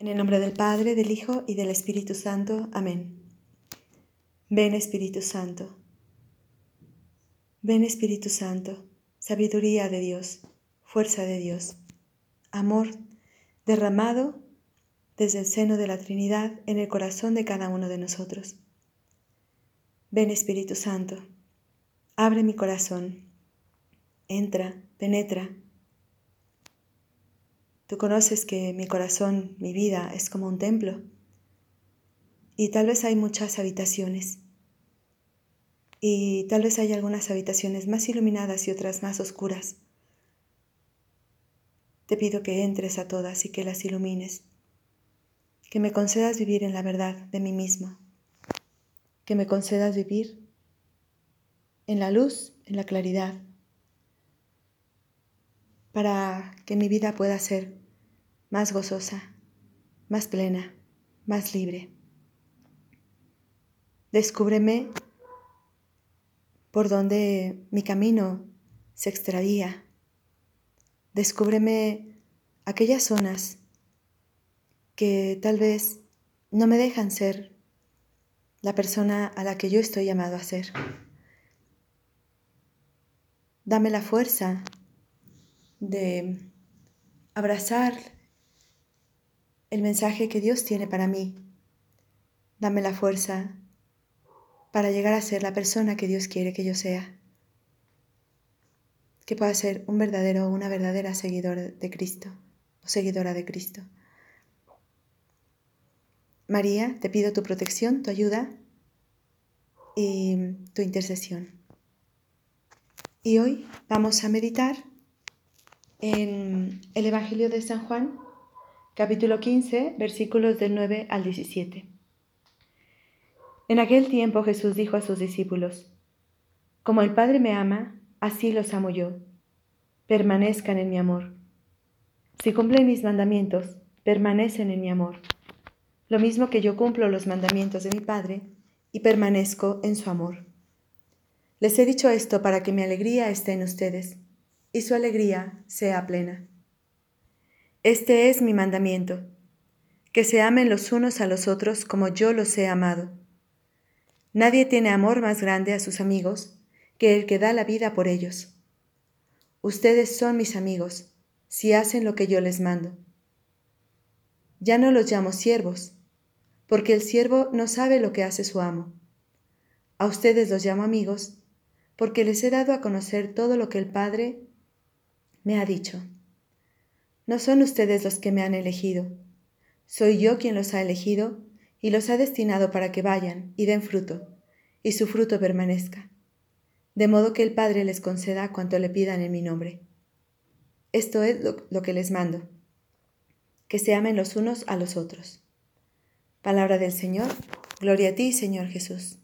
En el nombre del Padre, del Hijo y del Espíritu Santo. Amén. Ven Espíritu Santo. Ven Espíritu Santo, sabiduría de Dios, fuerza de Dios, amor derramado desde el seno de la Trinidad en el corazón de cada uno de nosotros. Ven Espíritu Santo, abre mi corazón, entra, penetra, Tú conoces que mi corazón, mi vida es como un templo. Y tal vez hay muchas habitaciones. Y tal vez hay algunas habitaciones más iluminadas y otras más oscuras. Te pido que entres a todas y que las ilumines, que me concedas vivir en la verdad de mí mismo, que me concedas vivir en la luz, en la claridad, para que mi vida pueda ser más gozosa, más plena, más libre. Descúbreme por donde mi camino se extravía. Descúbreme aquellas zonas que tal vez no me dejan ser la persona a la que yo estoy llamado a ser. Dame la fuerza de abrazar el mensaje que Dios tiene para mí. Dame la fuerza para llegar a ser la persona que Dios quiere que yo sea. Que pueda ser un verdadero o una verdadera seguidora de Cristo o seguidora de Cristo. María, te pido tu protección, tu ayuda y tu intercesión. Y hoy vamos a meditar en el Evangelio de San Juan, capítulo 15, versículos del 9 al 17. En aquel tiempo Jesús dijo a sus discípulos, Como el Padre me ama, así los amo yo. Permanezcan en mi amor. Si cumplen mis mandamientos, permanecen en mi amor. Lo mismo que yo cumplo los mandamientos de mi Padre y permanezco en su amor. Les he dicho esto para que mi alegría esté en ustedes y su alegría sea plena. Este es mi mandamiento, que se amen los unos a los otros como yo los he amado. Nadie tiene amor más grande a sus amigos que el que da la vida por ellos. Ustedes son mis amigos, si hacen lo que yo les mando. Ya no los llamo siervos, porque el siervo no sabe lo que hace su amo. A ustedes los llamo amigos, porque les he dado a conocer todo lo que el Padre me ha dicho. No son ustedes los que me han elegido. Soy yo quien los ha elegido y los ha destinado para que vayan y den fruto, y su fruto permanezca, de modo que el Padre les conceda cuanto le pidan en mi nombre. Esto es lo, que les mando, que se amen los unos a los otros. Palabra del Señor, gloria a ti, Señor Jesús.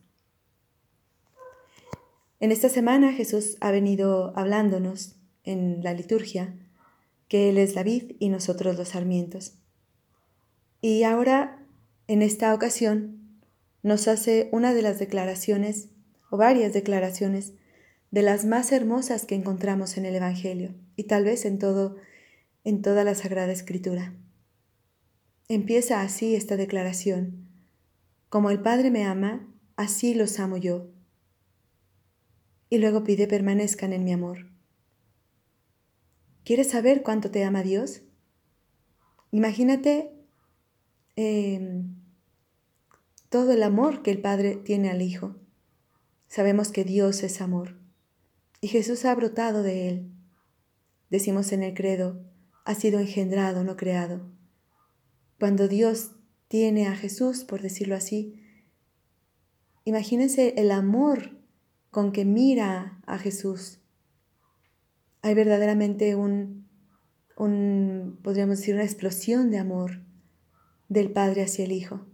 En esta semana Jesús ha venido hablándonos en la liturgia que Él es la vid y nosotros los sarmientos. Y ahora, en esta ocasión, nos hace una de las declaraciones, o varias declaraciones, de las más hermosas que encontramos en el Evangelio y tal vez en todo en toda la Sagrada Escritura. Empieza así esta declaración: Como el Padre me ama, así los amo yo. Y luego pide permanezcan en mi amor. ¿Quieres saber cuánto te ama Dios? Imagínate em, todo el amor que el Padre tiene al Hijo. Sabemos que Dios es amor y Jesús ha brotado de él. Decimos en el credo, ha sido engendrado, no creado. Cuando Dios tiene a Jesús, por decirlo así, imagínense el amor con que mira a Jesús hay verdaderamente un, podríamos decir, una explosión de amor del Padre hacia el Hijo.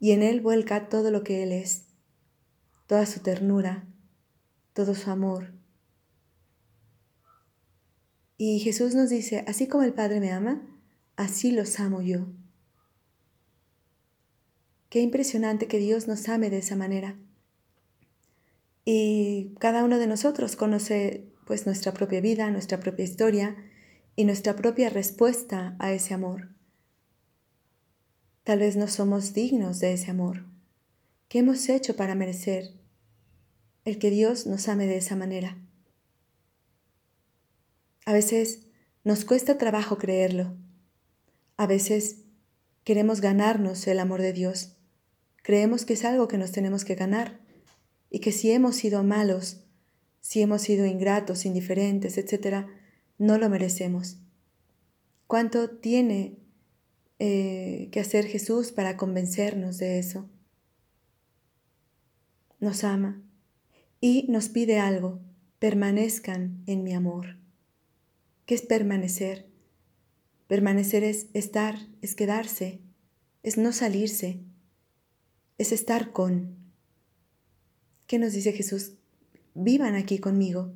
Y en Él vuelca todo lo que Él es, toda su ternura, todo su amor. Y Jesús nos dice, así como el Padre me ama, así los amo yo. Qué impresionante que Dios nos ame de esa manera. Y cada uno de nosotros conoce pues nuestra propia vida, nuestra propia historia y nuestra propia respuesta a ese amor. Tal vez no somos dignos de ese amor. ¿Qué hemos hecho para merecer el que Dios nos ame de esa manera? A veces nos cuesta trabajo creerlo. A veces queremos ganarnos el amor de Dios. Creemos que es algo que nos tenemos que ganar y que si hemos sido malos, si hemos sido ingratos, indiferentes, etc., no lo merecemos. ¿Cuánto tiene eh, que hacer Jesús para convencernos de eso? Nos ama y nos pide algo, permanezcan en mi amor. ¿Qué es permanecer? Permanecer es estar, es quedarse, es no salirse, es estar con. ¿Qué nos dice Jesús? Vivan aquí conmigo.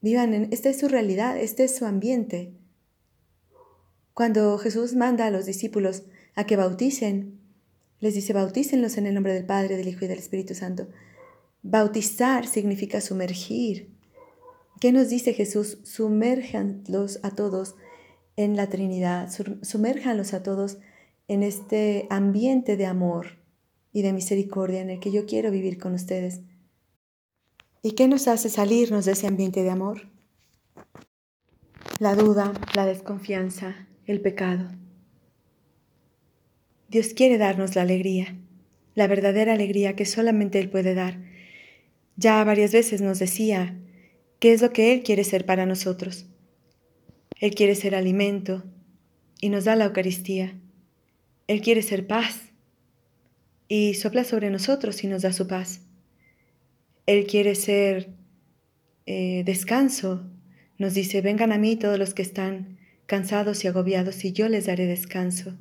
Vivan en, esta es su realidad, este es su ambiente. Cuando Jesús manda a los discípulos a que bauticen, les dice, bautícenlos en el nombre del Padre, del Hijo y del Espíritu Santo. Bautizar significa sumergir, ¿Qué nos dice Jesús? Sumérjanlos a todos en la Trinidad, sumérjanlos a todos en este ambiente de amor y de misericordia en el que yo quiero vivir con ustedes. ¿Y qué nos hace salirnos de ese ambiente de amor? La duda, la desconfianza, el pecado. Dios quiere darnos la alegría, la verdadera alegría que solamente Él puede dar. Ya varias veces nos decía qué es lo que Él quiere ser para nosotros. Él quiere ser alimento y nos da la Eucaristía. Él quiere ser paz y sopla sobre nosotros y nos da su paz. Él quiere ser eh, descanso. Nos dice, vengan a mí todos los que están cansados y agobiados y yo les daré descanso.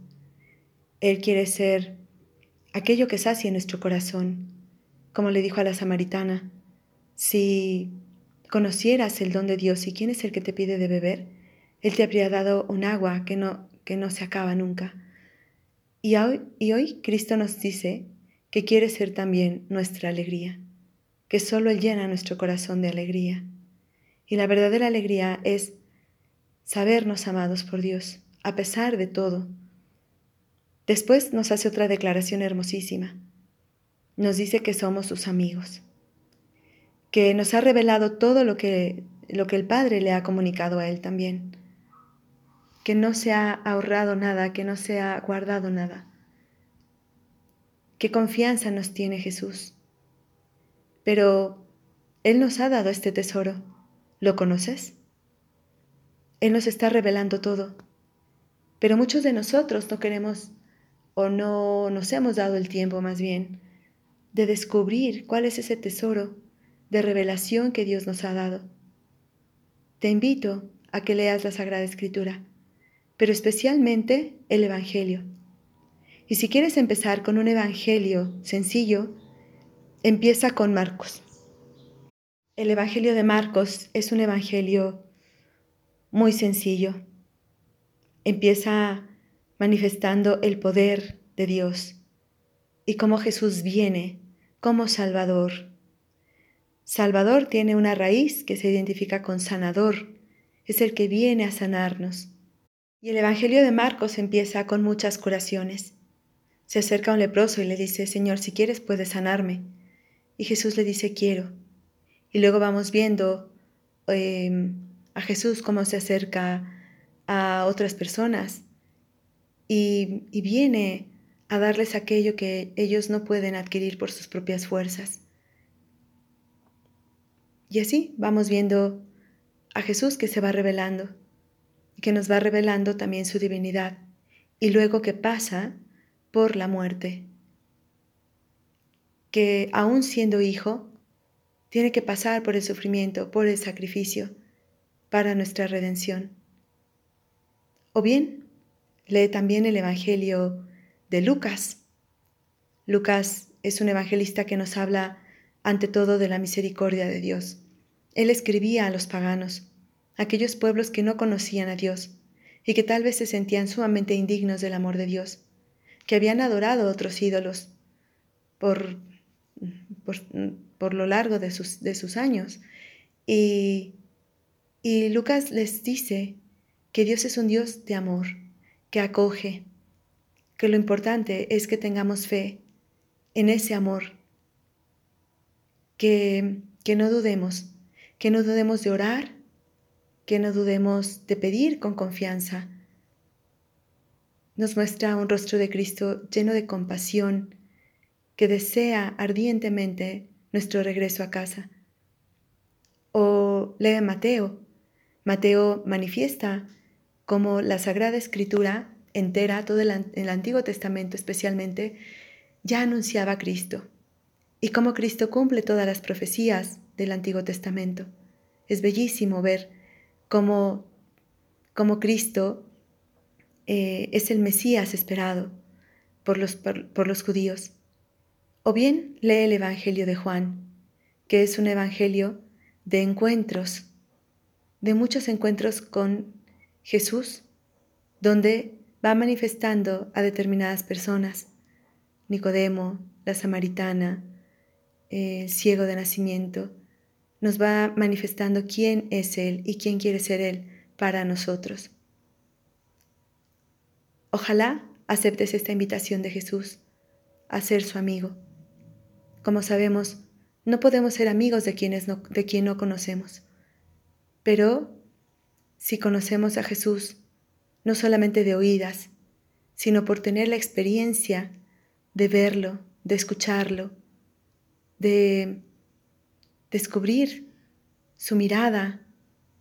Él quiere ser aquello que sacie nuestro corazón, como le dijo a la samaritana, si conocieras el don de Dios y quién es el que te pide de beber, Él te habría dado un agua que no, que no se acaba nunca. Y hoy, Cristo nos dice que quiere ser también nuestra alegría, que solo Él llena nuestro corazón de alegría. Y la verdadera alegría es sabernos amados por Dios, a pesar de todo. Después nos hace otra declaración hermosísima. Nos dice que somos sus amigos que nos ha revelado todo lo que, lo que el Padre le ha comunicado a Él también, que no se ha ahorrado nada, que no se ha guardado nada. Qué confianza nos tiene Jesús. Pero Él nos ha dado este tesoro. ¿Lo conoces? Él nos está revelando todo. Pero muchos de nosotros no queremos o no nos hemos dado el tiempo más bien de descubrir cuál es ese tesoro de revelación que Dios nos ha dado. Te invito a que leas la Sagrada Escritura, pero especialmente el Evangelio. Y si quieres empezar con un Evangelio sencillo, empieza con Marcos. El Evangelio de Marcos es un Evangelio muy sencillo. Empieza manifestando el poder de Dios y cómo Jesús viene como Salvador Salvador tiene una raíz que se identifica con sanador, es el que viene a sanarnos. Y el Evangelio de Marcos empieza con muchas curaciones. Se acerca un leproso y le dice, Señor, si quieres puedes sanarme. Y Jesús le dice, quiero. Y luego vamos viendo em, a Jesús cómo se acerca a otras personas y, y viene a darles aquello que ellos no pueden adquirir por sus propias fuerzas. Y así vamos viendo a Jesús que se va revelando, que nos va revelando también su divinidad, y luego que pasa por la muerte, que aún siendo hijo, tiene que pasar por el sufrimiento, por el sacrificio, para nuestra redención. O bien, lee también el Evangelio de Lucas. Lucas es un evangelista que nos habla ante todo de la misericordia de Dios. Él escribía a los paganos, aquellos pueblos que no conocían a Dios y que tal vez se sentían sumamente indignos del amor de Dios, que habían adorado otros ídolos por, por, lo largo de sus, de sus años. Y, y Lucas les dice que Dios es un Dios de amor, que acoge, que lo importante es que tengamos fe en ese amor, que, que no dudemos, que no dudemos de orar, que no dudemos de pedir con confianza. Nos muestra un rostro de Cristo lleno de compasión, que desea ardientemente nuestro regreso a casa. O lee Mateo. Mateo manifiesta cómo la Sagrada Escritura entera, todo el, el Antiguo Testamento especialmente, ya anunciaba a Cristo y cómo Cristo cumple todas las profecías del Antiguo Testamento. Es bellísimo ver cómo, cómo Cristo eh, es el Mesías esperado por los, por los judíos. O bien lee el Evangelio de Juan, que es un evangelio de encuentros, de muchos encuentros con Jesús, donde va manifestando a determinadas personas, Nicodemo, la samaritana, el ciego de nacimiento, nos va manifestando quién es Él y quién quiere ser Él para nosotros. Ojalá aceptes esta invitación de Jesús a ser su amigo. Como sabemos, no podemos ser amigos de, quienes no, de quien no conocemos. Pero si conocemos a Jesús, no solamente de oídas, sino por tener la experiencia de verlo, de escucharlo, de descubrir su mirada,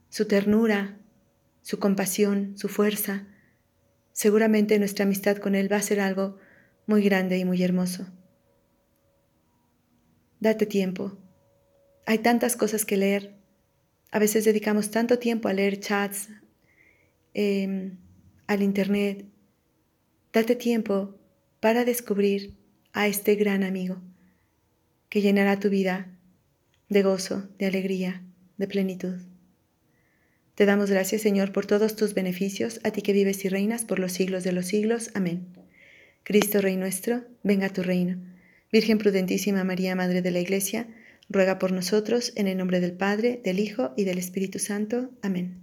su ternura, su compasión, su fuerza, seguramente nuestra amistad con Él va a ser algo muy grande y muy hermoso. Date tiempo. Hay tantas cosas que leer. A veces dedicamos tanto tiempo a leer chats, em, al Internet. Date tiempo para descubrir a este gran amigo que llenará tu vida de gozo, de alegría, de plenitud. Te damos gracias, Señor, por todos tus beneficios, a ti que vives y reinas por los siglos de los siglos. Amén. Cristo, Rey nuestro, venga a tu reino Virgen prudentísima María, Madre de la Iglesia, ruega por nosotros en el nombre del Padre, del Hijo y del Espíritu Santo. Amén.